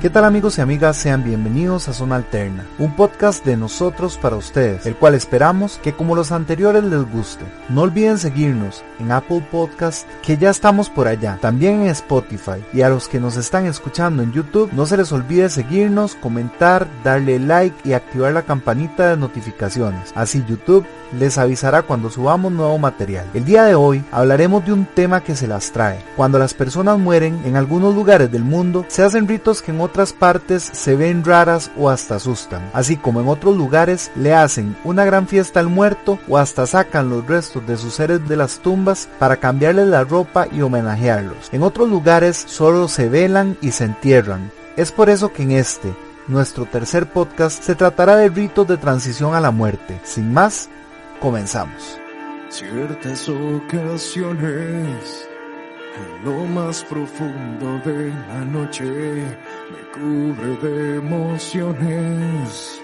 ¿Qué tal amigos y amigas? Sean bienvenidos a Zona Alterna, un podcast de nosotros para ustedes, el cual esperamos que como los anteriores les guste. No olviden seguirnos en Apple Podcast, que ya estamos por allá, también en Spotify, y a los que nos están escuchando en YouTube, no se les olvide seguirnos, comentar, darle like y activar la campanita de notificaciones, así YouTube les avisará cuando subamos nuevo material. El día de hoy hablaremos de un tema que se las trae. Cuando las personas mueren, en algunos lugares del mundo se hacen ritos que en otras partes se ven raras o hasta asustan. Así como en otros lugares le hacen una gran fiesta al muerto o hasta sacan los restos de sus seres de las tumbas para cambiarles la ropa y homenajearlos. En otros lugares solo se velan y se entierran. Es por eso que en este, nuestro tercer podcast, se tratará de ritos de transición a la muerte. Sin más, comenzamos. Ciertas ocasiones, lo más profundo de la noche, me cubre de emociones,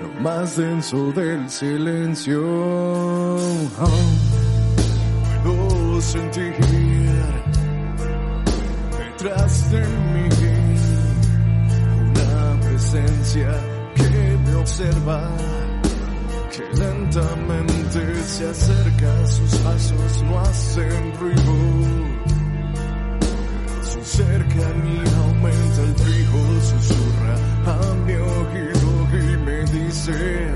lo más denso del silencio. Puedo sentir detrás de mí una presencia que me observa que lentamente se acerca, sus pasos no hacen ruido. Su cercanía aumenta el frío, susurra a mi oído y me dice,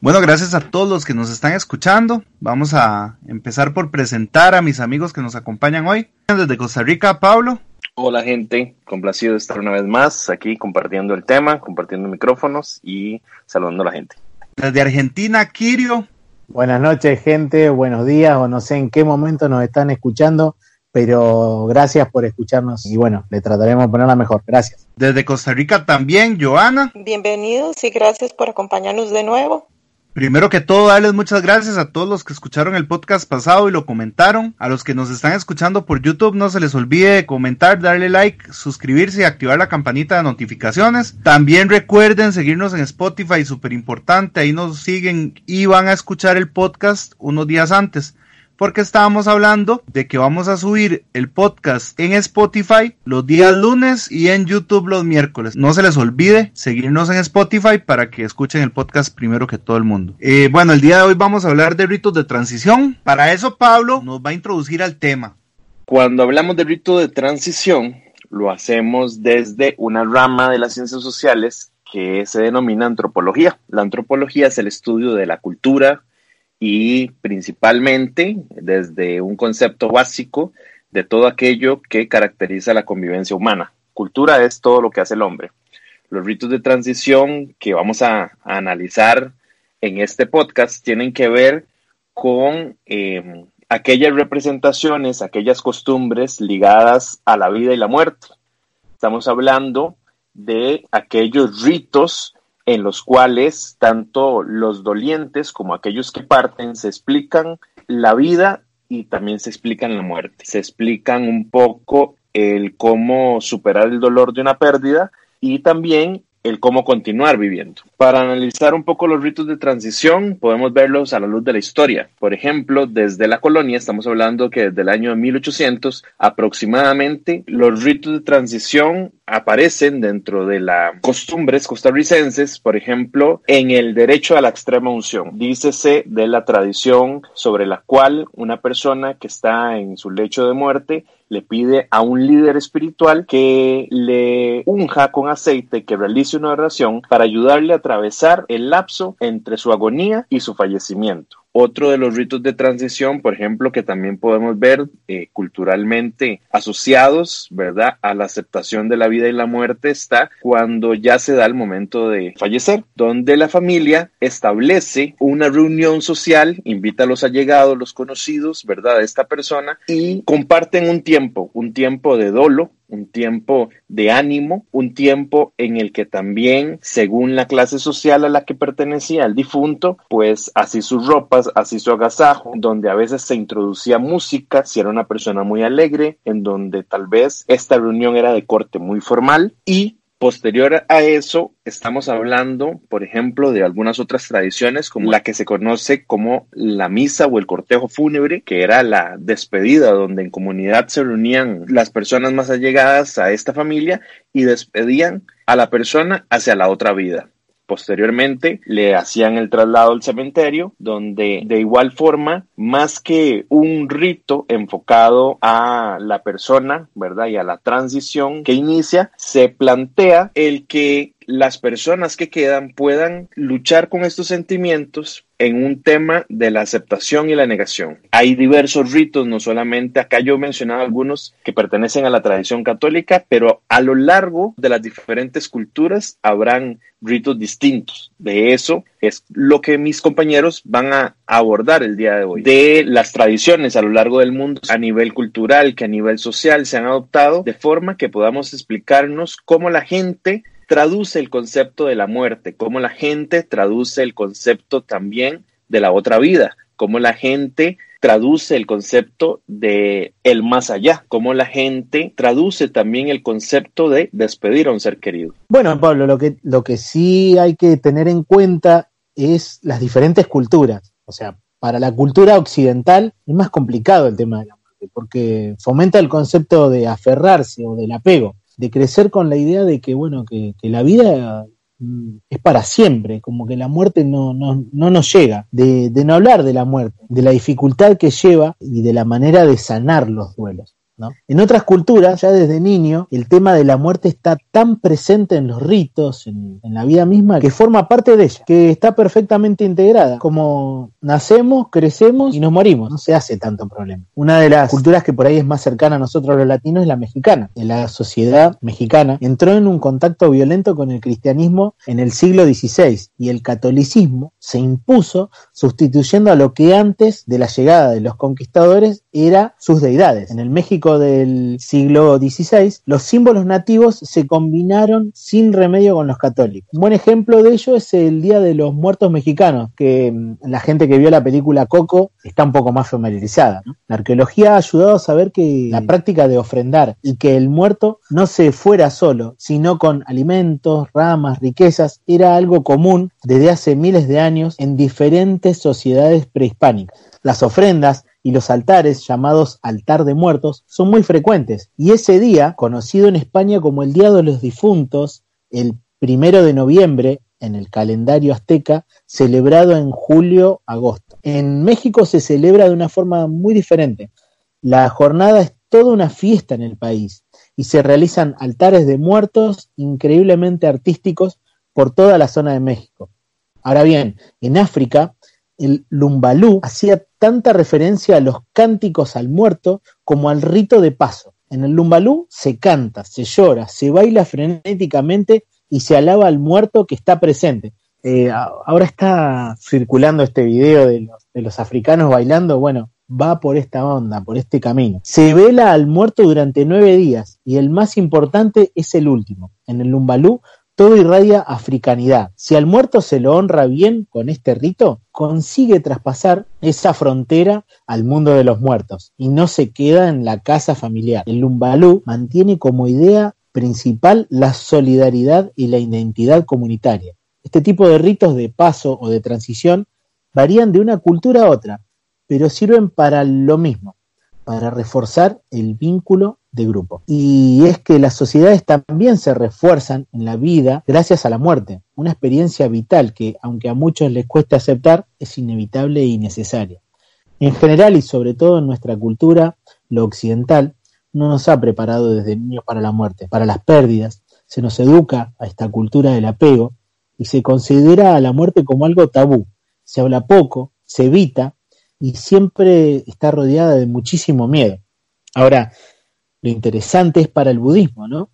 Bueno, gracias a todos los que nos están escuchando. Vamos a empezar por presentar a mis amigos que nos acompañan hoy. Desde Costa Rica, Pablo. Hola gente, complacido de estar una vez más aquí compartiendo el tema, compartiendo micrófonos y saludando a la gente. Desde Argentina, Kirio. Buenas noches gente, buenos días o no sé en qué momento nos están escuchando, pero gracias por escucharnos y bueno, le trataremos de ponerla mejor. Gracias. Desde Costa Rica también, Joana. Bienvenidos y gracias por acompañarnos de nuevo. Primero que todo, darles muchas gracias a todos los que escucharon el podcast pasado y lo comentaron. A los que nos están escuchando por YouTube, no se les olvide comentar, darle like, suscribirse y activar la campanita de notificaciones. También recuerden seguirnos en Spotify, súper importante, ahí nos siguen y van a escuchar el podcast unos días antes porque estábamos hablando de que vamos a subir el podcast en Spotify los días lunes y en YouTube los miércoles. No se les olvide seguirnos en Spotify para que escuchen el podcast primero que todo el mundo. Eh, bueno, el día de hoy vamos a hablar de ritos de transición. Para eso Pablo nos va a introducir al tema. Cuando hablamos de rito de transición, lo hacemos desde una rama de las ciencias sociales que se denomina antropología. La antropología es el estudio de la cultura, y principalmente desde un concepto básico de todo aquello que caracteriza la convivencia humana. Cultura es todo lo que hace el hombre. Los ritos de transición que vamos a, analizar en este podcast tienen que ver con eh, aquellas representaciones, aquellas costumbres ligadas a la vida y la muerte. Estamos hablando de aquellos ritos en los cuales tanto los dolientes como aquellos que parten se explican la vida y también se explican la muerte. Se explican un poco el cómo superar el dolor de una pérdida y también el cómo continuar viviendo. Para analizar un poco los ritos de transición, podemos verlos a la luz de la historia. Por ejemplo, desde la colonia, estamos hablando que desde el año 1800 aproximadamente, los ritos de transición aparecen dentro de las costumbres costarricenses, por ejemplo, en el derecho a la extrema unción. Dícese de la tradición sobre la cual una persona que está en su lecho de muerte le pide a un líder espiritual que le unja con aceite, que realice una oración para ayudarle a atravesar el lapso entre su agonía y su fallecimiento. Otro de los ritos de transición, por ejemplo, que también podemos ver eh, culturalmente asociados, ¿verdad?, a la aceptación de la vida y la muerte está cuando ya se da el momento de fallecer, donde la familia establece una reunión social, invita a los allegados, los conocidos, ¿verdad?, de esta persona y comparten un tiempo, un tiempo de dolo, un tiempo de ánimo, un tiempo en el que también, según la clase social a la que pertenecía el difunto, pues así sus ropas, así su agasajo, donde a veces se introducía música, si era una persona muy alegre, en donde tal vez esta reunión era de corte muy formal y Posterior a eso, estamos hablando, por ejemplo, de algunas otras tradiciones, como la que se conoce como la misa o el cortejo fúnebre, que era la despedida, donde en comunidad se reunían las personas más allegadas a esta familia y despedían a la persona hacia la otra vida. Posteriormente le hacían el traslado al cementerio, donde de igual forma, más que un rito enfocado a la persona, ¿verdad? Y a la transición que inicia, se plantea el que las personas que quedan puedan luchar con estos sentimientos en un tema de la aceptación y la negación. Hay diversos ritos, no solamente acá yo he mencionado algunos que pertenecen a la tradición católica, pero a lo largo de las diferentes culturas habrán ritos distintos. De eso es lo que mis compañeros van a abordar el día de hoy. De las tradiciones a lo largo del mundo, a nivel cultural, que a nivel social se han adoptado, de forma que podamos explicarnos cómo la gente traduce el concepto de la muerte, cómo la gente traduce el concepto también de la otra vida, cómo la gente traduce el concepto de el más allá, cómo la gente traduce también el concepto de despedir a un ser querido. Bueno, Pablo, lo que, lo que sí hay que tener en cuenta es las diferentes culturas. O sea, para la cultura occidental es más complicado el tema de la muerte, porque fomenta el concepto de aferrarse o del apego de crecer con la idea de que, bueno, que, la vida mm, es para siempre, como que la muerte no, no, no nos llega, de, de, no hablar de la muerte, de la dificultad que lleva y de la manera de sanar los duelos. En otras culturas, ya desde niño, el tema de la muerte está tan presente en los ritos, en, la vida misma, que forma parte de ella, que está perfectamente integrada. Como nacemos, crecemos y nos morimos, no se hace tanto problema. Una de las culturas que por ahí es más cercana a nosotros los latinos es la mexicana. La sociedad mexicana entró en un contacto violento con el cristianismo en el siglo XVI y el catolicismo se impuso sustituyendo a lo que antes de la llegada de los conquistadores era sus deidades. En el México del siglo XVI, los símbolos nativos se combinaron sin remedio con los católicos. Un buen ejemplo de ello es el Día de los Muertos Mexicanos, que mm, la gente que vio la película Coco está un poco más familiarizada. La arqueología ha ayudado a saber que la práctica de ofrendar y que el muerto no se fuera solo, sino con alimentos, ramas, riquezas, era algo común desde hace miles de años en diferentes sociedades prehispánicas. Las ofrendas y los altares, llamados altar de muertos, son muy frecuentes. Y ese día, conocido en España como el Día de los Difuntos, el primero de noviembre, en el calendario azteca, celebrado en julio-agosto. En México se celebra de una forma muy diferente. La jornada es toda una fiesta en el país y se realizan altares de muertos increíblemente artísticos por toda la zona de México. Ahora bien, en África el lumbalú hacía tanta referencia a los cánticos al muerto como al rito de paso. En el lumbalú se canta, se llora, se baila frenéticamente y se alaba al muerto que está presente. Eh, ahora está circulando este video de los, de los africanos bailando, bueno, va por esta onda, por este camino. Se vela al muerto durante nueve días y el más importante es el último. En el lumbalú todo irradia africanidad. Si al muerto se lo honra bien con este rito, consigue traspasar esa frontera al mundo de los muertos y no se queda en la casa familiar. El Lumbalú mantiene como idea principal la solidaridad y la identidad comunitaria. Este tipo de ritos de paso o de transición varían de una cultura a otra, pero sirven para lo mismo, para reforzar el vínculo de grupo. Y es que las sociedades también se refuerzan en la vida gracias a la muerte, una experiencia vital que, aunque a muchos les cueste aceptar, es inevitable y necesaria. En general y sobre todo en nuestra cultura, lo occidental, no nos ha preparado desde niños para la muerte, para las pérdidas, se nos educa a esta cultura del apego y se considera a la muerte como algo tabú. Se habla poco, se evita y siempre está rodeada de muchísimo miedo. Ahora, lo interesante es para el budismo, ¿no?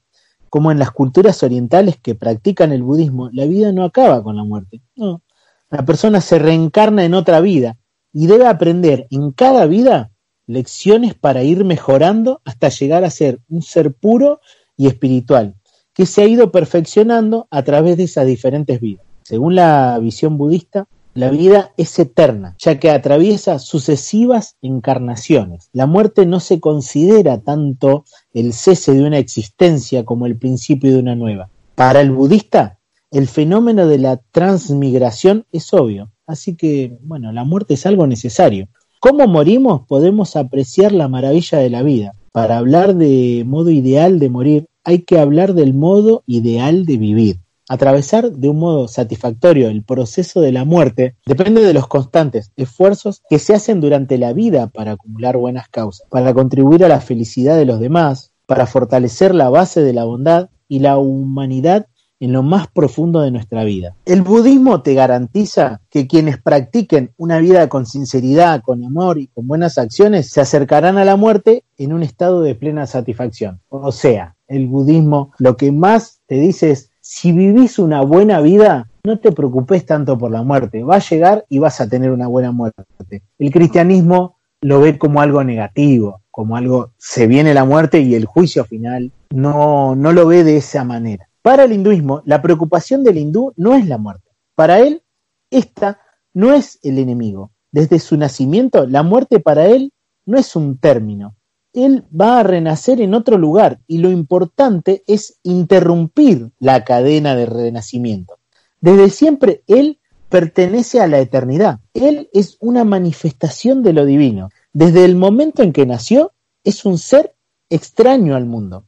Como en las culturas orientales que practican el budismo, la vida no acaba con la muerte. No. La persona se reencarna en otra vida y debe aprender en cada vida lecciones para ir mejorando hasta llegar a ser un ser puro y espiritual, que se ha ido perfeccionando a través de esas diferentes vidas. Según la visión budista, la vida es eterna, ya que atraviesa sucesivas encarnaciones. La muerte no se considera tanto el cese de una existencia como el principio de una nueva. Para el budista, el fenómeno de la transmigración es obvio, así que, bueno, la muerte es algo necesario. ¿Cómo morimos? Podemos apreciar la maravilla de la vida. Para hablar de modo ideal de morir, hay que hablar del modo ideal de vivir. Atravesar de un modo satisfactorio el proceso de la muerte depende de los constantes esfuerzos que se hacen durante la vida para acumular buenas causas, para contribuir a la felicidad de los demás, para fortalecer la base de la bondad y la humanidad en lo más profundo de nuestra vida. El budismo te garantiza que quienes practiquen una vida con sinceridad, con amor y con buenas acciones se acercarán a la muerte en un estado de plena satisfacción. O sea, el budismo lo que más te dice es, si vivís una buena vida, no te preocupes tanto por la muerte, va a llegar y vas a tener una buena muerte. El cristianismo lo ve como algo negativo, como algo, se viene la muerte y el juicio final, no, no lo ve de esa manera. Para el hinduismo, la preocupación del hindú no es la muerte. Para él, esta no es el enemigo. Desde su nacimiento, la muerte para él no es un término. Él va a renacer en otro lugar y lo importante es interrumpir la cadena de renacimiento. Desde siempre él pertenece a la eternidad. Él es una manifestación de lo divino. Desde el momento en que nació, es un ser extraño al mundo.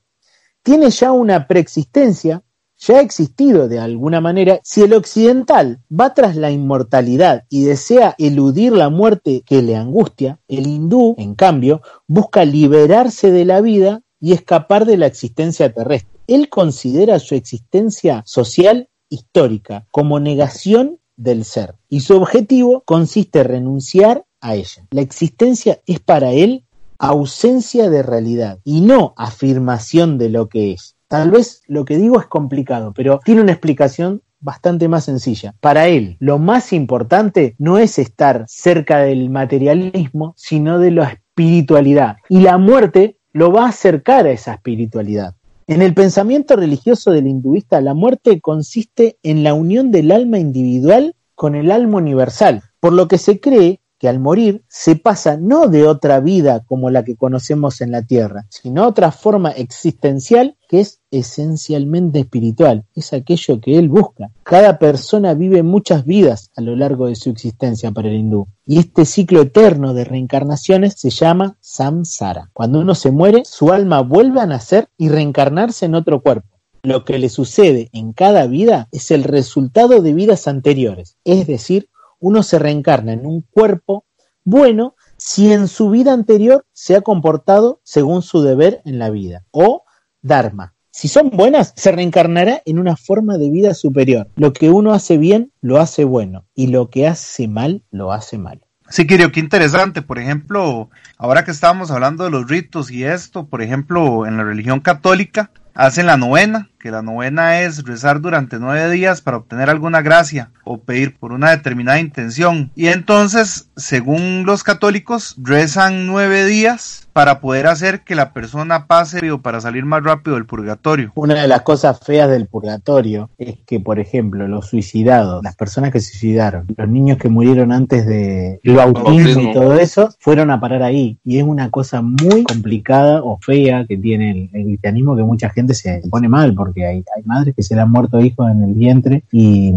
Tiene ya una preexistencia ya ha existido de alguna manera, si el occidental va tras la inmortalidad y desea eludir la muerte que le angustia, el hindú, en cambio, busca liberarse de la vida y escapar de la existencia terrestre. Él considera su existencia social histórica como negación del ser y su objetivo consiste en renunciar a ella. La existencia es para él ausencia de realidad y no afirmación de lo que es. Tal vez lo que digo es complicado, pero tiene una explicación bastante más sencilla. Para él, lo más importante no es estar cerca del materialismo, sino de la espiritualidad. Y la muerte lo va a acercar a esa espiritualidad. En el pensamiento religioso del hinduista, la muerte consiste en la unión del alma individual con el alma universal, por lo que se cree al morir se pasa no de otra vida como la que conocemos en la tierra, sino otra forma existencial que es esencialmente espiritual, es aquello que él busca. Cada persona vive muchas vidas a lo largo de su existencia para el hindú, y este ciclo eterno de reencarnaciones se llama samsara. Cuando uno se muere, su alma vuelve a nacer y reencarnarse en otro cuerpo. Lo que le sucede en cada vida es el resultado de vidas anteriores, es decir, uno se reencarna en un cuerpo bueno si en su vida anterior se ha comportado según su deber en la vida o dharma. Si son buenas, se reencarnará en una forma de vida superior. Lo que uno hace bien, lo hace bueno, y lo que hace mal, lo hace mal. Sí, Kirio, qué interesante. Por ejemplo, ahora que estábamos hablando de los ritos y esto, por ejemplo, en la religión católica, hacen la novena, que la novena es rezar durante nueve días para obtener alguna gracia o pedir por una determinada intención. Y entonces, según los católicos, rezan nueve días para poder hacer que la persona pase o para salir más rápido del purgatorio. Una de las cosas feas del purgatorio es que, por ejemplo, los suicidados, las personas que se suicidaron, los niños que murieron antes de el bautismo y todo eso, fueron a parar ahí. Y es una cosa muy complicada o fea que tiene el, cristianismo que mucha gente se pone mal porque hay, hay madres que se le han muerto hijos en el vientre y,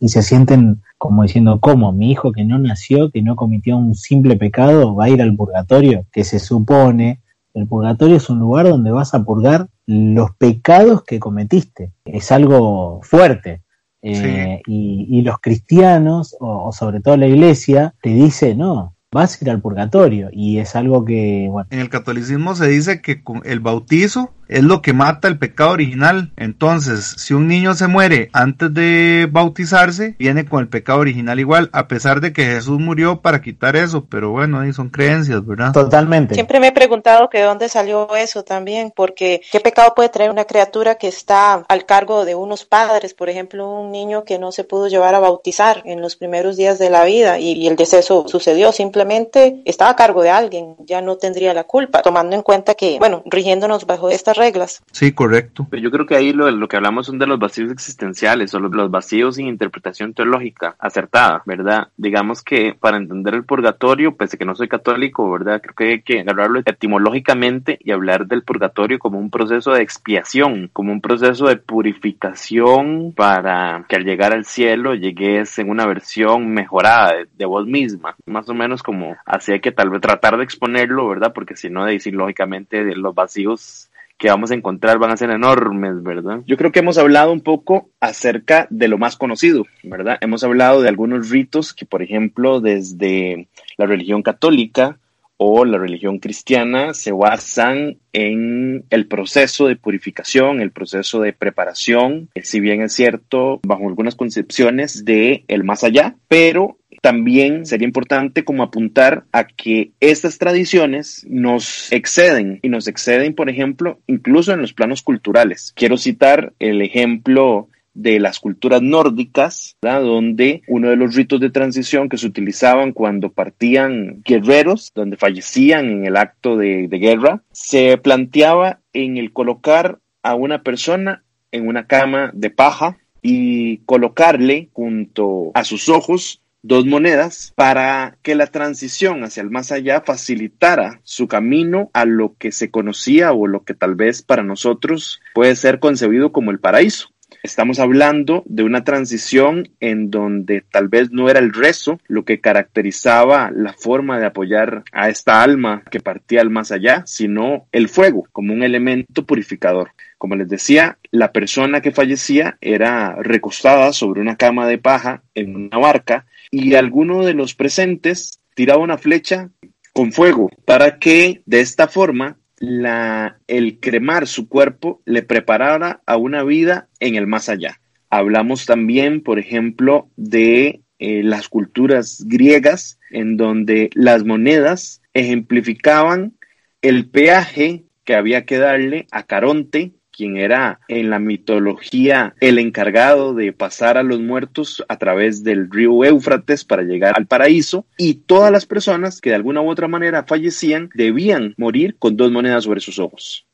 y se sienten como diciendo, ¿cómo? Mi hijo que no nació, que no cometió un simple pecado, va a ir al purgatorio, que se supone, el purgatorio es un lugar donde vas a purgar los pecados que cometiste. Es algo fuerte. Eh, y, los cristianos, o, sobre todo la iglesia, te dice, no, vas a ir al purgatorio. Y es algo que, En el catolicismo se dice que con el bautizo es lo que mata el pecado original. Entonces, si un niño se muere antes de bautizarse, viene con el pecado original igual, a pesar de que Jesús murió para quitar eso, pero bueno, son creencias, ¿verdad? Totalmente. Siempre me he preguntado que de dónde salió eso también, porque qué pecado puede traer una criatura que está al cargo de unos padres, por ejemplo, un niño que no se pudo llevar a bautizar en los primeros días de la vida y, el deceso sucedió, simplemente estaba a cargo de alguien, ya no tendría la culpa, tomando en cuenta que, bueno, rigiéndonos bajo estas reglas. Sí, correcto. Pero yo creo que ahí lo, lo que hablamos son de los vacíos existenciales o los, los vacíos sin interpretación teológica acertada, ¿verdad? Digamos que para entender el purgatorio, pese a que no soy católico, ¿verdad? Creo que hay que agarrarlo etimológicamente y hablar del purgatorio como un proceso de expiación, como un proceso de purificación para que al llegar al cielo llegues en una versión mejorada de, vos misma, más o menos como así hay que tal vez tratar de exponerlo, ¿verdad? Porque si no, de decir lógicamente los vacíos que vamos a encontrar van a ser enormes, ¿verdad? Yo creo que hemos hablado un poco acerca de lo más conocido, ¿verdad? Hemos hablado de algunos ritos que, por ejemplo, desde la religión católica o la religión cristiana se basan en el proceso de purificación, el proceso de preparación, si bien es cierto, bajo algunas concepciones de el más allá, pero también sería importante como apuntar a que estas tradiciones nos exceden y nos exceden, por ejemplo, incluso en los planos culturales. Quiero citar el ejemplo de las culturas nórdicas, donde uno de los ritos de transición que se utilizaban cuando partían guerreros, donde fallecían en el acto de, de guerra, se planteaba en el colocar a una persona en una cama de paja y colocarle junto a sus ojos dos monedas para que la transición hacia el más allá facilitara su camino a lo que se conocía o lo que tal vez para nosotros puede ser concebido como el paraíso. Estamos hablando de una transición en donde tal vez no era el rezo lo que caracterizaba la forma de apoyar a esta alma que partía al más allá, sino el fuego como un elemento purificador. Como les decía, la persona que fallecía era recostada sobre una cama de paja en una barca y alguno de los presentes tiraba una flecha con fuego para que de esta forma la, el cremar su cuerpo le preparara a una vida en el más allá. Hablamos también, por ejemplo, de eh, las culturas griegas, en donde las monedas ejemplificaban el peaje que había que darle a Caronte quien era en la mitología el encargado de pasar a los muertos a través del río Éufrates para llegar al paraíso, y todas las personas que de alguna u otra manera fallecían debían morir con dos monedas sobre sus ojos.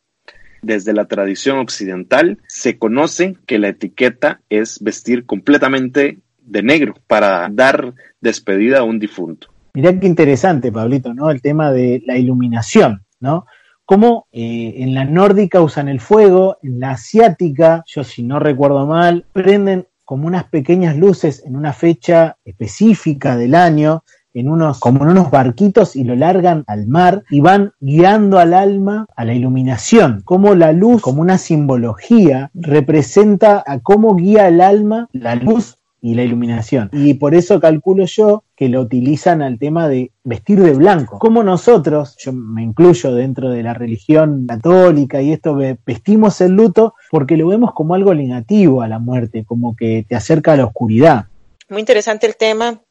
Desde la tradición occidental se conoce que la etiqueta es vestir completamente de negro para dar despedida a un difunto. Mirá qué interesante, Pablito, ¿no? El tema de la iluminación, ¿no? Cómo eh, en la nórdica usan el fuego, en la asiática, yo si no recuerdo mal, prenden como unas pequeñas luces en una fecha específica del año, en unos, como en unos barquitos y lo largan al mar y van guiando al alma a la iluminación. Como la luz, como una simbología, representa a cómo guía el alma la luz y la iluminación. Y por eso calculo yo que lo utilizan al tema de vestir de blanco. Como nosotros, yo me incluyo dentro de la religión católica y esto, vestimos el luto porque lo vemos como algo negativo a la muerte, como que te acerca a la oscuridad. Muy interesante el tema.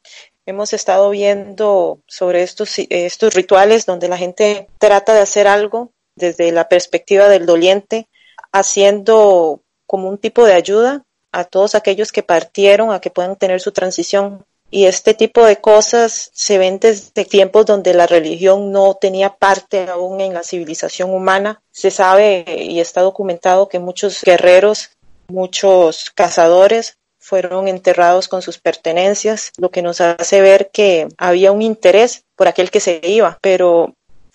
Hemos estado viendo sobre estos, estos rituales donde la gente trata de hacer algo desde la perspectiva del doliente, haciendo como un tipo de ayuda a todos aquellos que partieron a que puedan tener su transición. Y este tipo de cosas se ven desde tiempos donde la religión no tenía parte aún en la civilización humana. Se sabe y está documentado que muchos guerreros, muchos cazadores fueron enterrados con sus pertenencias, lo que nos hace ver que había un interés por aquel que se iba, pero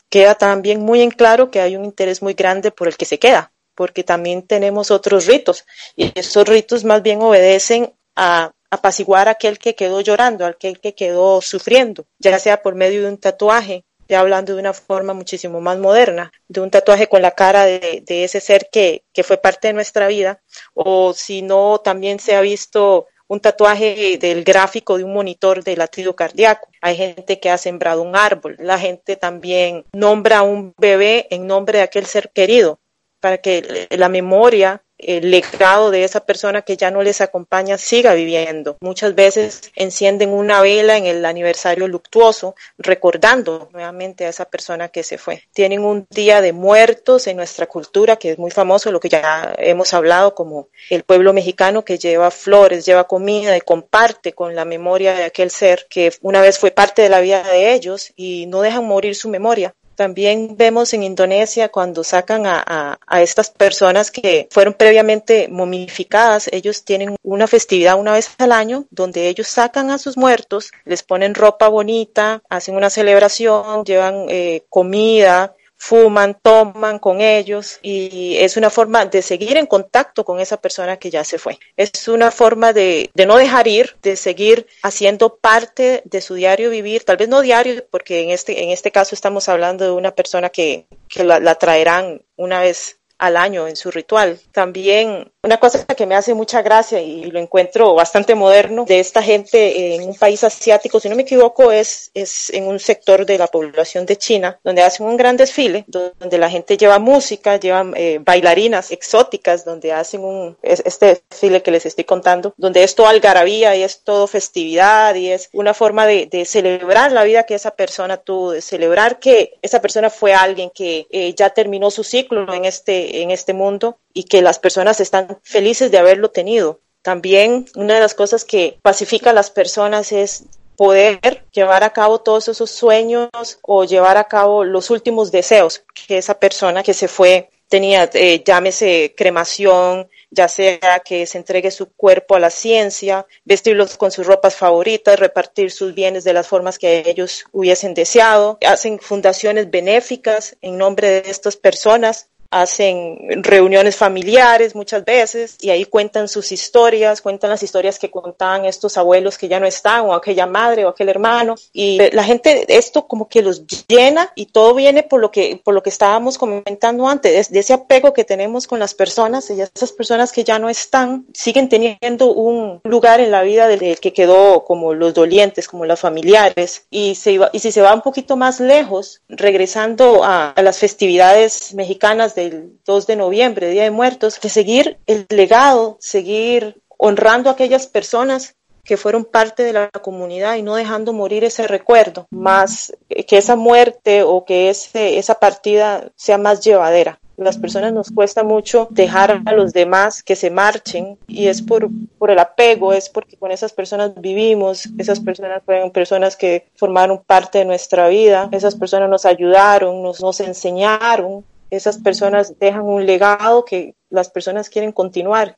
queda también muy en claro que hay un interés muy grande por el que se queda porque también tenemos otros ritos y estos ritos más bien obedecen a apaciguar a aquel que quedó llorando, a aquel que quedó sufriendo, ya sea por medio de un tatuaje, ya hablando de una forma muchísimo más moderna, de un tatuaje con la cara de, ese ser que, que, fue parte de nuestra vida, o si no, también se ha visto un tatuaje del gráfico de un monitor de latido cardíaco. Hay gente que ha sembrado un árbol, la gente también nombra a un bebé en nombre de aquel ser querido para que la memoria el legado de esa persona que ya no les acompaña siga viviendo. Muchas veces encienden una vela en el aniversario luctuoso, recordando nuevamente a esa persona que se fue. Tienen un día de muertos en nuestra cultura, que es muy famoso, lo que ya hemos hablado, como el pueblo mexicano que lleva flores, lleva comida y comparte con la memoria de aquel ser que una vez fue parte de la vida de ellos y no dejan morir su memoria. También vemos en Indonesia cuando sacan a, estas personas que fueron previamente momificadas, ellos tienen una festividad una vez al año donde ellos sacan a sus muertos, les ponen ropa bonita, hacen una celebración, llevan eh, comida, fuman, toman con ellos y es una forma de seguir en contacto con esa persona que ya se fue. Es una forma de, no dejar ir, de seguir haciendo parte de su diario vivir, tal vez no diario, porque en este, en este caso estamos hablando de una persona que, la, la traerán una vez al año en su ritual. También una cosa que me hace mucha gracia y lo encuentro bastante moderno de esta gente en un país asiático, si no me equivoco, es, en un sector de la población de China, donde hacen un gran desfile, donde la gente lleva música, llevan eh, bailarinas exóticas, donde hacen un, este desfile que les estoy contando, donde es todo algarabía y es todo festividad y es una forma de, de celebrar la vida que esa persona tuvo, de celebrar que esa persona fue alguien que eh, ya terminó su ciclo en este en este mundo y que las personas están felices de haberlo tenido. También una de las cosas que pacifica a las personas es poder llevar a cabo todos esos sueños o llevar a cabo los últimos deseos que esa persona que se fue tenía, eh, llámese cremación, ya sea que se entregue su cuerpo a la ciencia, vestirlos con sus ropas favoritas, repartir sus bienes de las formas que ellos hubiesen deseado, hacen fundaciones benéficas en nombre de estas personas hacen reuniones familiares muchas veces y ahí cuentan sus historias, cuentan las historias que contaban estos abuelos que ya no están o aquella madre o aquel hermano y la gente esto como que los llena y todo viene por lo que por lo que estábamos comentando antes de, ese apego que tenemos con las personas y esas personas que ya no están siguen teniendo un lugar en la vida del que quedó como los dolientes como los familiares y se iba, y si se va un poquito más lejos regresando a, a las festividades mexicanas el 2 de noviembre, Día de Muertos, de seguir el legado, seguir honrando a aquellas personas que fueron parte de la comunidad y no dejando morir ese recuerdo, más que esa muerte o que ese, esa partida sea más llevadera. Las personas nos cuesta mucho dejar a los demás que se marchen y es por, por el apego, es porque con esas personas vivimos, esas personas fueron personas que formaron parte de nuestra vida, esas personas nos ayudaron, nos, nos enseñaron esas personas dejan un legado que las personas quieren continuar.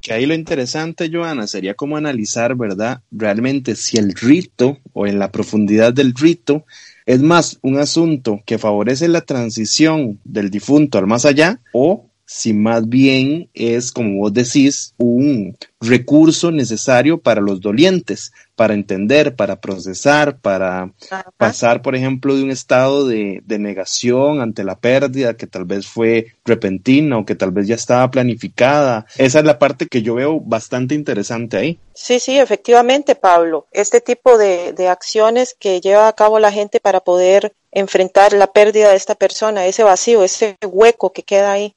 Que ahí lo interesante, Joana, sería como analizar, ¿verdad? Realmente si el rito o en la profundidad del rito es más un asunto que favorece la transición del difunto al más allá o si más bien es, como vos decís, un recurso necesario para los dolientes, para entender, para procesar, para pasar, por ejemplo, de un estado de, de, negación ante la pérdida que tal vez fue repentina o que tal vez ya estaba planificada. Esa es la parte que yo veo bastante interesante ahí. Sí, sí, efectivamente, Pablo. Este tipo de, de acciones que lleva a cabo la gente para poder enfrentar la pérdida de esta persona, ese vacío, ese hueco que queda ahí.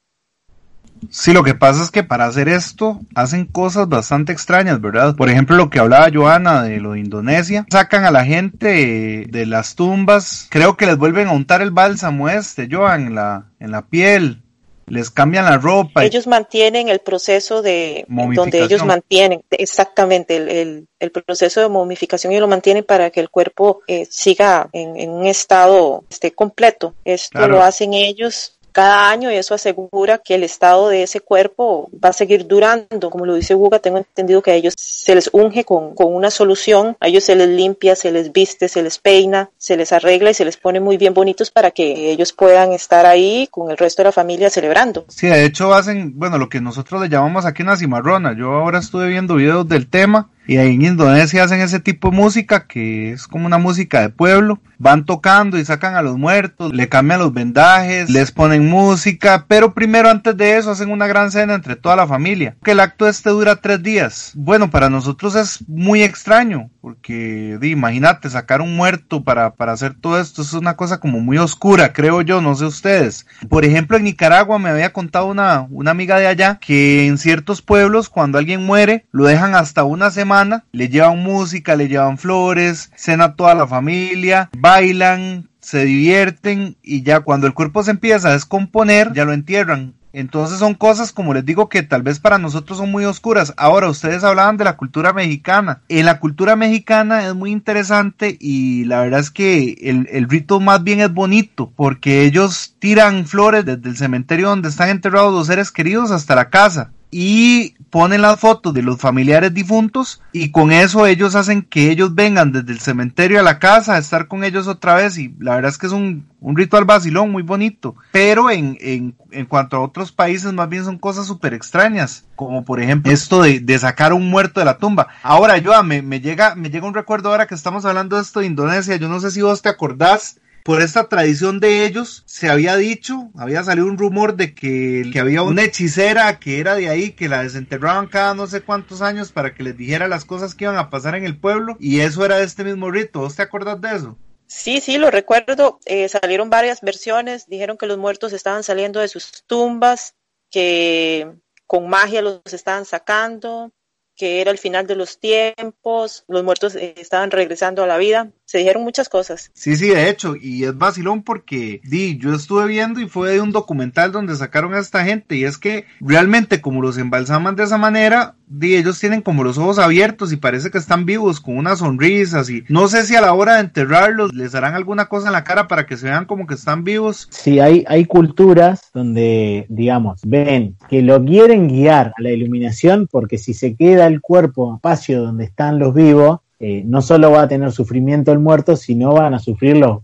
Sí, lo que pasa es que para hacer esto hacen cosas bastante extrañas, ¿verdad? Por ejemplo, lo que hablaba Joana de lo de Indonesia, sacan a la gente de las tumbas, creo que les vuelven a untar el bálsamo este, Joan, en la, en la piel, les cambian la ropa. Ellos mantienen el proceso de donde ellos mantienen exactamente el, el, proceso de momificación y lo mantienen para que el cuerpo eh, siga en, un estado esté completo. Esto lo hacen ellos cada año y eso asegura que el estado de ese cuerpo va a seguir durando. Como lo dice Guga, tengo entendido que a ellos se les unge con, con una solución, a ellos se les limpia, se les viste, se les peina, se les arregla y se les pone muy bien bonitos para que ellos puedan estar ahí con el resto de la familia celebrando. Sí, de hecho hacen, bueno, lo que nosotros le llamamos aquí una cimarrona. Yo ahora estuve viendo videos del tema y ahí en Indonesia hacen ese tipo de música que es como una música de pueblo. Van tocando y sacan a los muertos, le cambian los vendajes, les ponen música, pero primero antes de eso hacen una gran cena entre toda la familia. Que el acto este dura tres días. Bueno, para nosotros es muy extraño porque imagínate sacar un muerto para, para hacer todo esto, es una cosa como muy oscura, creo yo, no sé ustedes. Por ejemplo, en Nicaragua me había contado una, una amiga de allá que en ciertos pueblos cuando alguien muere lo dejan hasta una semana, le llevan música, le llevan flores, cena toda la familia, bailan, se divierten y ya cuando el cuerpo se empieza a descomponer ya lo entierran entonces son cosas, como les digo, que tal vez para nosotros son muy oscuras. Ahora, ustedes hablaban de la cultura mexicana. En la cultura mexicana es muy interesante y la verdad es que el, el rito más bien es bonito porque ellos tiran flores desde el cementerio donde están enterrados los seres queridos hasta la casa y ponen las fotos de los familiares difuntos y con eso ellos hacen que ellos vengan desde el cementerio a la casa a estar con ellos otra vez y la verdad es que es un, un ritual vacilón muy bonito. Pero en, en, en, cuanto a otros países más bien son cosas súper extrañas como por ejemplo esto de, de, sacar un muerto de la tumba. Ahora yo me, me llega me llega un recuerdo ahora que estamos hablando de esto de Indonesia. Yo no sé si vos te acordás por esta tradición de ellos, se había dicho, había salido un rumor de que, había una hechicera que era de ahí, que la desenterraban cada no sé cuántos años para que les dijera las cosas que iban a pasar en el pueblo, y eso era de este mismo rito. ¿Vos te acordás de eso? Sí, sí, lo recuerdo. Eh, salieron varias versiones, dijeron que los muertos estaban saliendo de sus tumbas, que con magia los estaban sacando, que era el final de los tiempos, los muertos eh, estaban regresando a la vida, se dijeron muchas cosas. Sí, sí, de hecho, y es vacilón porque di, yo estuve viendo y fue de un documental donde sacaron a esta gente y es que realmente como los embalsaman de esa manera, di, ellos tienen como los ojos abiertos y parece que están vivos con una sonrisa así. No sé si a la hora de enterrarlos les harán alguna cosa en la cara para que se vean como que están vivos. Sí, hay, hay culturas donde, digamos, ven que lo quieren guiar a la iluminación porque si se queda el cuerpo espacio donde están los vivos, eh, no solo va a tener sufrimiento el muerto, sino van a sufrir los,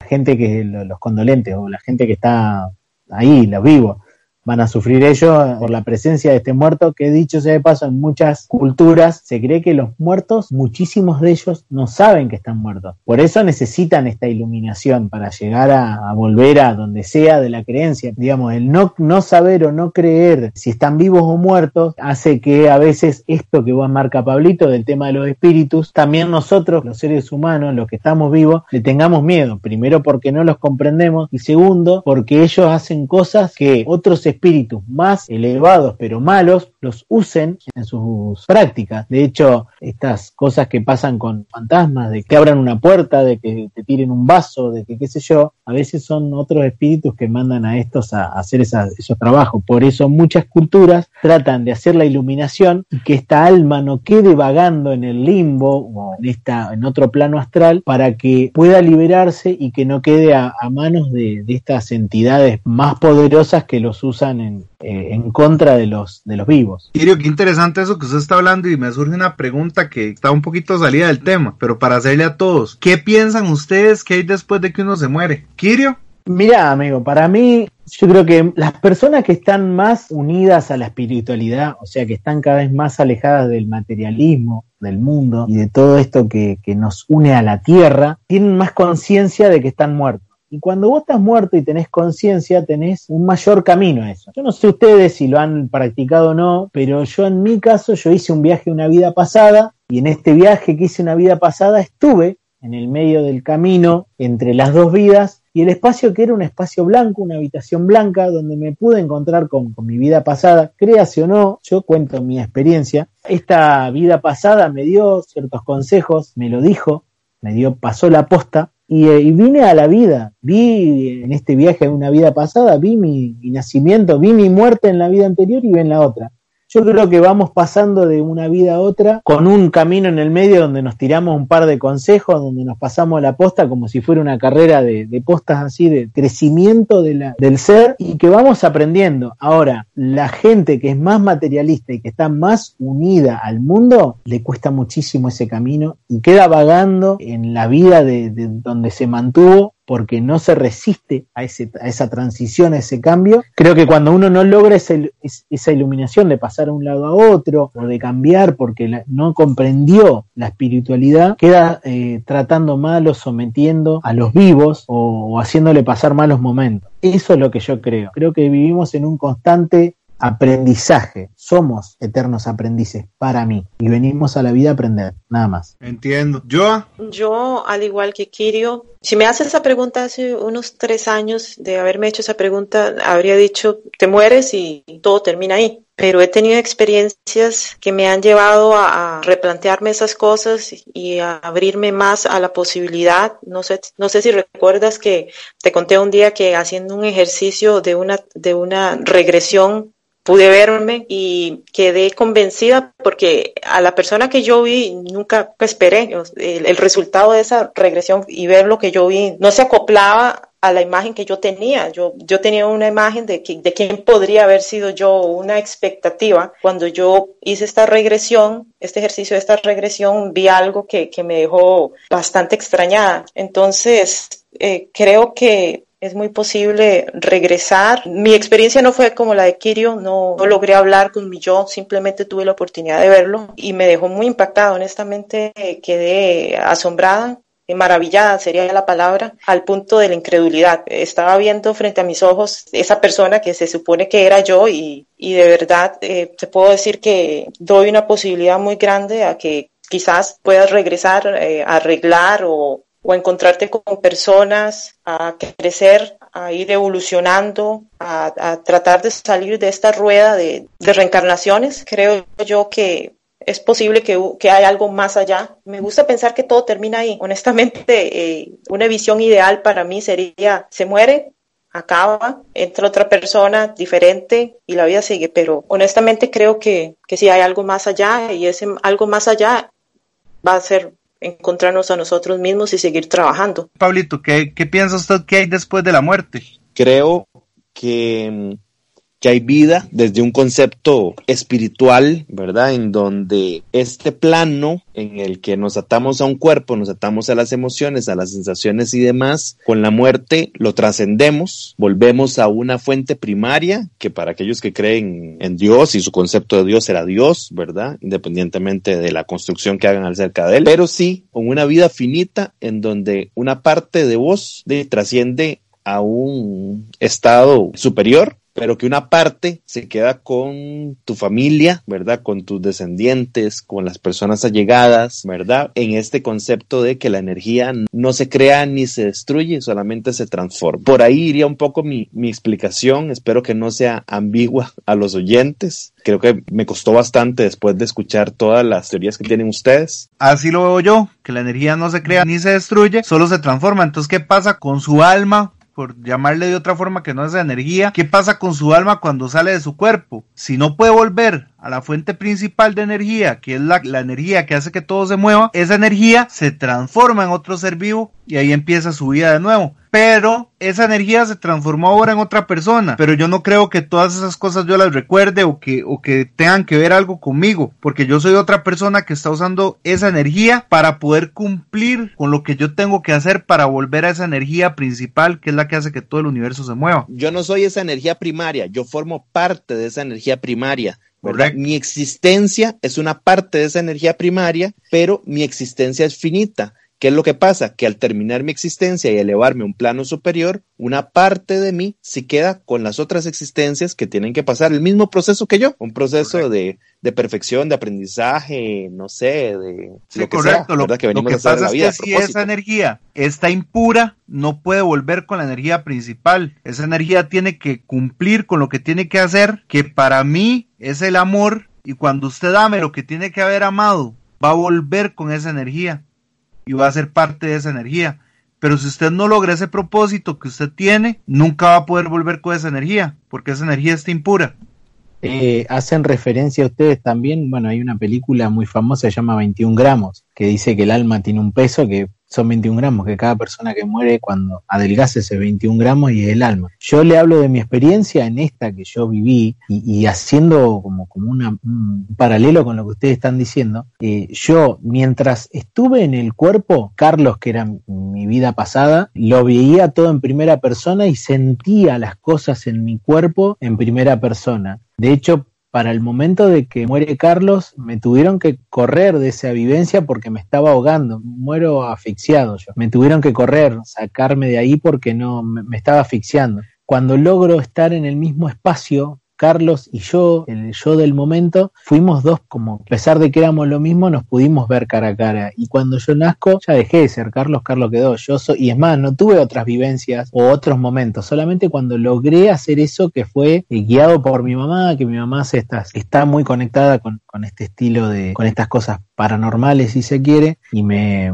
la gente que, los condolentes o la gente que está ahí, los vivos van a sufrir ellos por la presencia de este muerto, que dicho sea de paso, en muchas culturas se cree que los muertos, muchísimos de ellos no saben que están muertos. Por eso necesitan esta iluminación para llegar a, volver a donde sea de la creencia. Digamos, el no, no saber o no creer si están vivos o muertos hace que a veces esto que vos marca Pablito del tema de los espíritus, también nosotros, los seres humanos, los que estamos vivos, le tengamos miedo. Primero porque no los comprendemos y segundo porque ellos hacen cosas que otros espíritus más elevados pero malos los usen en sus prácticas. De hecho, estas cosas que pasan con fantasmas, de que abran una puerta, de que te tiren un vaso, de que qué sé yo, a veces son otros espíritus que mandan a estos a hacer esos trabajos. Por eso muchas culturas tratan de hacer la iluminación y que esta alma no quede vagando en el limbo o en, esta, en otro plano astral para que pueda liberarse y que no quede a, manos de estas entidades más poderosas que los usan en, eh, en, contra de los, de los vivos. Kirio, qué interesante eso que usted está hablando y me surge una pregunta que está un poquito salida del tema, pero para hacerle a todos, ¿qué piensan ustedes que hay después de que uno se muere? Kirio. Mira, amigo, para mí yo creo que las personas que están más unidas a la espiritualidad, o sea, que están cada vez más alejadas del materialismo, del mundo y de todo esto que, que nos une a la tierra, tienen más conciencia de que están muertos. Y cuando vos estás muerto y tenés conciencia, tenés un mayor camino a eso. Yo no sé ustedes si lo han practicado o no, pero yo en mi caso, yo hice un viaje una vida pasada y en este viaje que hice una vida pasada estuve en el medio del camino entre las dos vidas y el espacio que era un espacio blanco, una habitación blanca, donde me pude encontrar con, con mi vida pasada, créase o no, yo cuento mi experiencia. Esta vida pasada me dio ciertos consejos, me lo dijo, me dio, pasó la posta y, eh, y, vine a la vida, vi en este viaje una vida pasada, vi mi, nacimiento, vi mi muerte en la vida anterior y vi en la otra. Yo creo que vamos pasando de una vida a otra con un camino en el medio donde nos tiramos un par de consejos, donde nos pasamos la posta como si fuera una carrera de, postas así, de crecimiento del ser y que vamos aprendiendo. Ahora, la gente que es más materialista y que está más unida al mundo, le cuesta muchísimo ese camino y queda vagando en la vida de donde se mantuvo porque no se resiste a, esa transición, a ese cambio. Creo que cuando uno no logra esa iluminación de pasar a un lado a otro o de cambiar porque no comprendió la espiritualidad, queda eh, tratando mal o sometiendo a los vivos o haciéndole pasar malos momentos. Eso es lo que yo creo. Creo que vivimos en un constante aprendizaje. Somos eternos aprendices para mí y venimos a la vida a aprender. Nada más. Entiendo. ¿Yo? Yo, al igual que Kirio, si me haces esa pregunta hace unos tres años de haberme hecho esa pregunta, habría dicho, te mueres y todo termina ahí. Pero he tenido experiencias que me han llevado a, replantearme esas cosas y a abrirme más a la posibilidad. No sé, no sé si recuerdas que te conté un día que haciendo un ejercicio de una, de una regresión pude verme y quedé convencida porque a la persona que yo vi nunca esperé el, resultado de esa regresión y ver lo que yo vi no se acoplaba a la imagen que yo tenía. Yo, yo tenía una imagen de, de quién podría haber sido yo, una expectativa. Cuando yo hice esta regresión, este ejercicio de esta regresión, vi algo que, que me dejó bastante extrañada. Entonces, eh, creo que es muy posible regresar. Mi experiencia no fue como la de Kirio, no, logré hablar con mi yo, simplemente tuve la oportunidad de verlo y me dejó muy impactada. Honestamente, quedé asombrada maravillada sería la palabra, al punto de la incredulidad. Estaba viendo frente a mis ojos esa persona que se supone que era yo y, y de verdad eh, te puedo decir que doy una posibilidad muy grande a que quizás puedas regresar, eh, arreglar o, o encontrarte con personas, a crecer, a ir evolucionando, a, tratar de salir de esta rueda de, reencarnaciones. Creo yo que es posible que, que hay algo más allá. Me gusta pensar que todo termina ahí. Honestamente, eh, una visión ideal para mí sería, se muere, acaba, entra otra persona diferente y la vida sigue. Pero honestamente creo que, que sí hay algo más allá y ese algo más allá va a ser encontrarnos a nosotros mismos y seguir trabajando. Pablito, ¿qué, qué piensa usted que hay después de la muerte? Creo que que hay vida desde un concepto espiritual, ¿verdad? En donde este plano en el que nos atamos a un cuerpo, nos atamos a las emociones, a las sensaciones y demás, con la muerte lo trascendemos, volvemos a una fuente primaria, que para aquellos que creen en Dios y su concepto de Dios era Dios, ¿verdad? Independientemente de la construcción que hagan acerca de él, pero sí con una vida finita en donde una parte de vos de, trasciende a un estado superior pero que una parte se queda con tu familia, ¿verdad? Con tus descendientes, con las personas allegadas, ¿verdad? En este concepto de que la energía no se crea ni se destruye, solamente se transforma. Por ahí iría un poco mi, mi explicación, espero que no sea ambigua a los oyentes. Creo que me costó bastante después de escuchar todas las teorías que tienen ustedes. Así lo veo yo, que la energía no se crea ni se destruye, solo se transforma. Entonces, ¿qué pasa con su alma? Por llamarle de otra forma que no es energía, ¿qué pasa con su alma cuando sale de su cuerpo? Si no puede volver a la fuente principal de energía, que es la, energía que hace que todo se mueva, esa energía se transforma en otro ser vivo y ahí empieza su vida de nuevo pero esa energía se transformó ahora en otra persona. Pero yo no creo que todas esas cosas yo las recuerde o que, o que tengan que ver algo conmigo, porque yo soy otra persona que está usando esa energía para poder cumplir con lo que yo tengo que hacer para volver a esa energía principal que es la que hace que todo el universo se mueva. Yo no soy esa energía primaria, yo formo parte de esa energía primaria. Mi existencia es una parte de esa energía primaria, pero mi existencia es finita. ¿Qué es lo que pasa? Que al terminar mi existencia y elevarme a un plano superior, una parte de mí se queda con las otras existencias que tienen que pasar el mismo proceso que yo, un proceso de, perfección, de aprendizaje, no sé, de lo que correcto. lo, que, pasa es que si esa energía está impura, no puede volver con la energía principal. Esa energía tiene que cumplir con lo que tiene que hacer, que para mí es el amor, y cuando usted ame lo que tiene que haber amado, va a volver con esa energía y va a ser parte de esa energía. Pero si usted no logra ese propósito que usted tiene, nunca va a poder volver con esa energía, porque esa energía está impura. Eh, hacen referencia a ustedes también, bueno, hay una película muy famosa, se llama 21 gramos, que dice que el alma tiene un peso que son 21 gramos, que cada persona que muere cuando adelgace ese 21 gramos y es el alma. Yo le hablo de mi experiencia en esta que yo viví y, haciendo como, como un paralelo con lo que ustedes están diciendo, eh, yo mientras estuve en el cuerpo, Carlos, que era mi vida pasada, lo veía todo en primera persona y sentía las cosas en mi cuerpo en primera persona. De hecho, para el momento de que muere Carlos, me tuvieron que correr de esa vivencia porque me estaba ahogando, muero asfixiado yo. Me tuvieron que correr, sacarme de ahí porque no me, estaba asfixiando. Cuando logro estar en el mismo espacio Carlos y yo, el yo del momento, fuimos dos como, a pesar de que éramos lo mismo, nos pudimos ver cara a cara. Y cuando yo nazco, ya dejé de ser Carlos, Carlos quedó. Yo soy, y es más, no tuve otras vivencias o otros momentos, solamente cuando logré hacer eso que fue eh, guiado por mi mamá, que mi mamá se está, muy conectada con, este estilo de, con estas cosas paranormales si se quiere, y me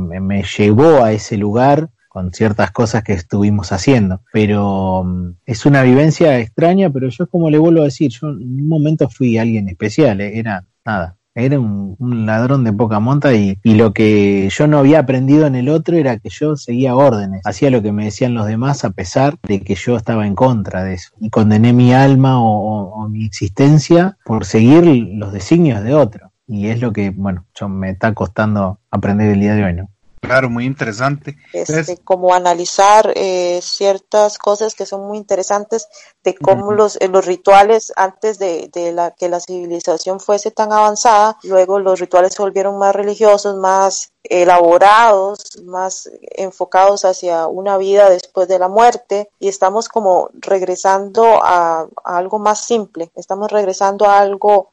llevó a ese lugar con ciertas cosas que estuvimos haciendo. Pero um, es una vivencia extraña, pero yo como le vuelvo a decir, yo en un momento fui alguien especial, eh, era nada. Era un, ladrón de poca monta y, y, lo que yo no había aprendido en el otro era que yo seguía órdenes, hacía lo que me decían los demás a pesar de que yo estaba en contra de eso. Y condené mi alma o mi existencia por seguir los designios de otro. Y es lo que, bueno, yo me está costando aprender el día de hoy, ¿no? Claro, muy interesante. Este, como analizar eh, ciertas cosas que son muy interesantes de cómo uh -huh. los, eh, los rituales antes de, de, la, que la civilización fuese tan avanzada, luego los rituales se volvieron más religiosos, más elaborados, más enfocados hacia una vida después de la muerte y estamos como regresando a, a algo más simple, estamos regresando a algo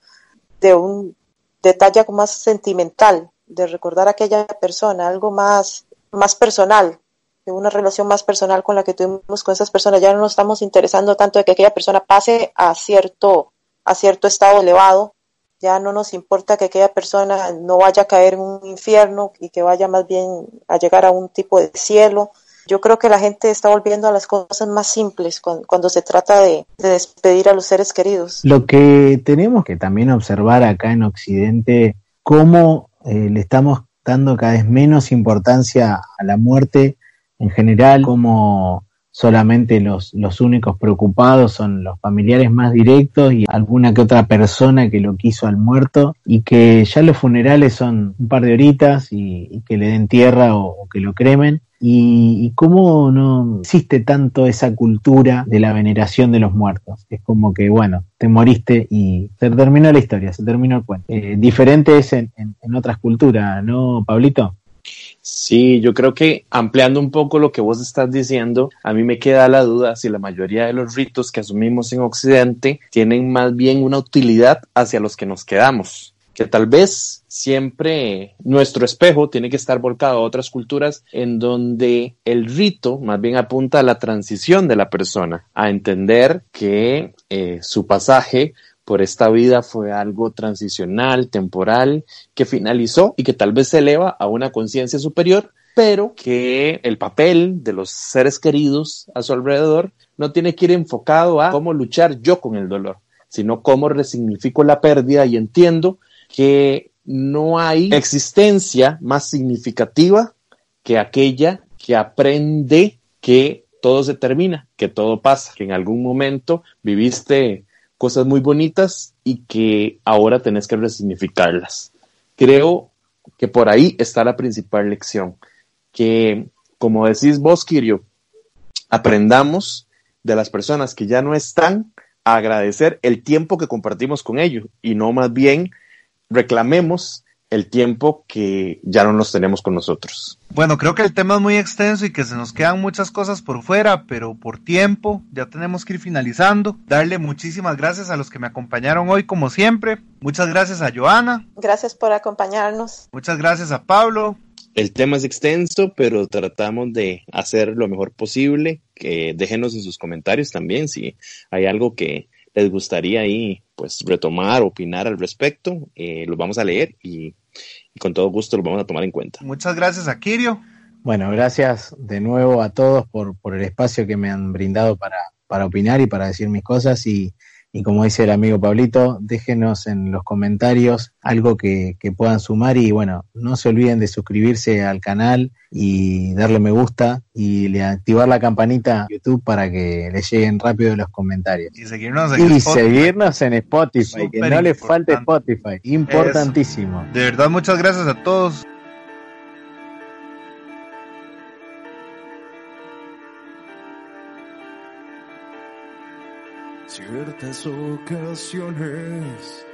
de un detalle más sentimental, de recordar a aquella persona, algo más, más personal, de una relación más personal con la que tuvimos con esas personas. Ya no nos estamos interesando tanto de que aquella persona pase a cierto, a cierto estado elevado. Ya no nos importa que aquella persona no vaya a caer en un infierno y que vaya más bien a llegar a un tipo de cielo. Yo creo que la gente está volviendo a las cosas más simples cuando, se trata de, despedir a los seres queridos. Lo que tenemos que también observar acá en Occidente, cómo eh, le estamos dando cada vez menos importancia a la muerte en general, como solamente los, los únicos preocupados son los familiares más directos y alguna que otra persona que lo quiso al muerto y que ya los funerales son un par de horitas y, que le den tierra o, o que lo cremen y, y, cómo no existe tanto esa cultura de la veneración de los muertos. Es como que, bueno, te moriste y se terminó la historia, se terminó el cuento. Eh, diferente es en, en, en otras culturas, ¿no, Pablito? Sí, yo creo que ampliando un poco lo que vos estás diciendo, a mí me queda la duda si la mayoría de los ritos que asumimos en Occidente tienen más bien una utilidad hacia los que nos quedamos que tal vez siempre nuestro espejo tiene que estar volcado a otras culturas en donde el rito más bien apunta a la transición de la persona, a entender que eh, su pasaje por esta vida fue algo transicional, temporal, que finalizó y que tal vez se eleva a una conciencia superior, pero que el papel de los seres queridos a su alrededor no tiene que ir enfocado a cómo luchar yo con el dolor, sino cómo resignifico la pérdida y entiendo que no hay existencia más significativa que aquella que aprende que todo se termina, que todo pasa, que en algún momento viviste cosas muy bonitas y que ahora tenés que resignificarlas. Creo que por ahí está la principal lección, que como decís vos, Kirio, aprendamos de las personas que ya no están a agradecer el tiempo que compartimos con ellos y no más bien reclamemos el tiempo que ya no nos tenemos con nosotros. Bueno, creo que el tema es muy extenso y que se nos quedan muchas cosas por fuera, pero por tiempo ya tenemos que ir finalizando. Darle muchísimas gracias a los que me acompañaron hoy, como siempre. Muchas gracias a Joana. Gracias por acompañarnos. Muchas gracias a Pablo. El tema es extenso, pero tratamos de hacer lo mejor posible. Que déjenos en sus comentarios también si hay algo que les gustaría ahí pues retomar, opinar al respecto, eh, los vamos a leer y, y, con todo gusto los vamos a tomar en cuenta. Muchas gracias a Kirio. Bueno, gracias de nuevo a todos por, por el espacio que me han brindado para, para opinar y para decir mis cosas y, y como dice el amigo Pablito, déjenos en los comentarios algo que, que, puedan sumar y bueno, no se olviden de suscribirse al canal y darle me gusta y activar la campanita YouTube para que les lleguen rápido los comentarios. Y seguirnos en y Spotify. seguirnos en Spotify, que no les falte Spotify, importantísimo. Eso. De verdad, muchas gracias a todos. Ciertas ocasiones,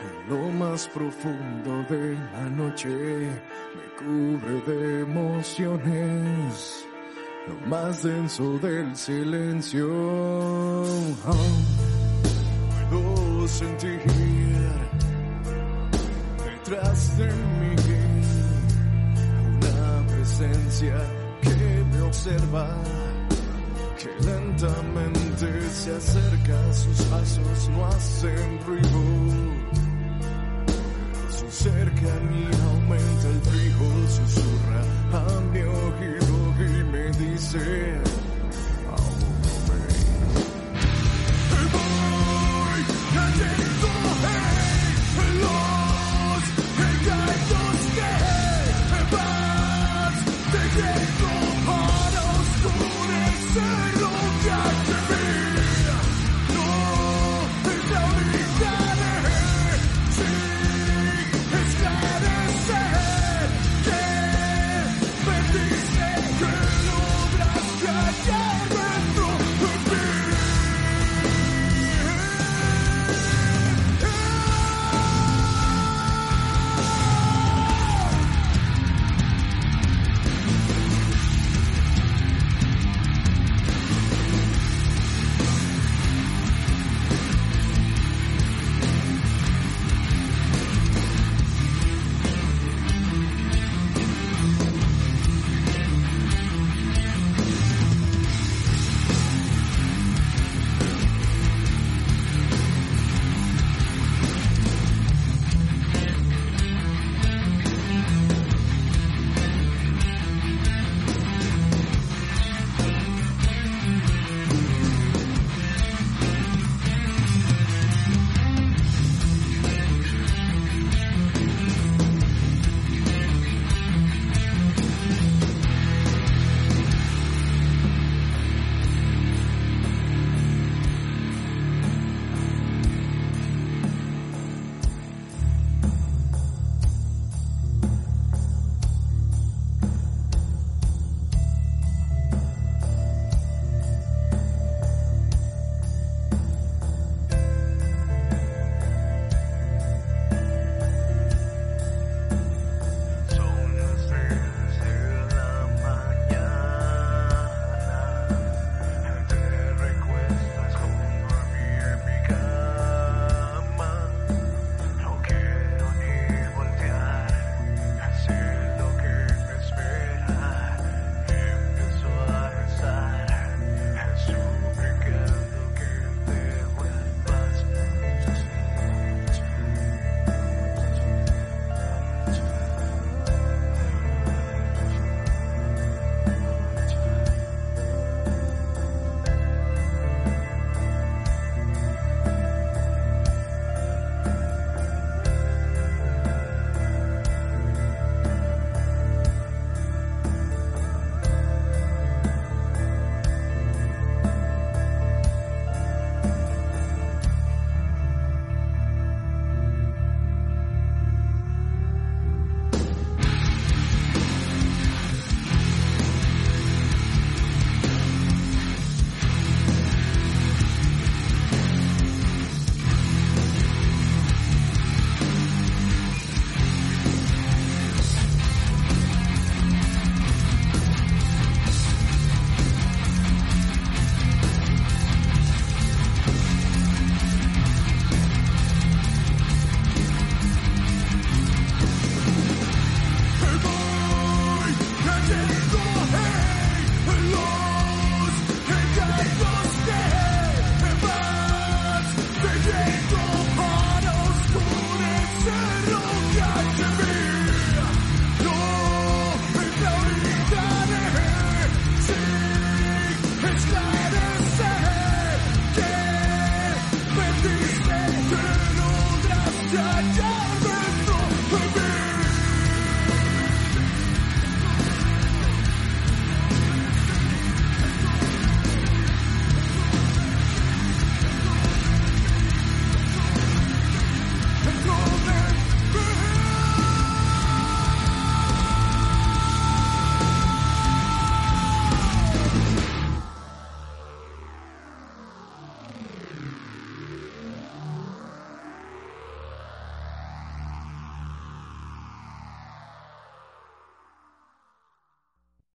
en lo más profundo de la noche, me cubre de emociones, lo más denso del silencio. Oh, sentir detrás de mí una presencia que me observa, que lentamente se acerca, sus pasos no hacen ruido. Su cercanía aumenta el frío, susurra a mi oído y me dice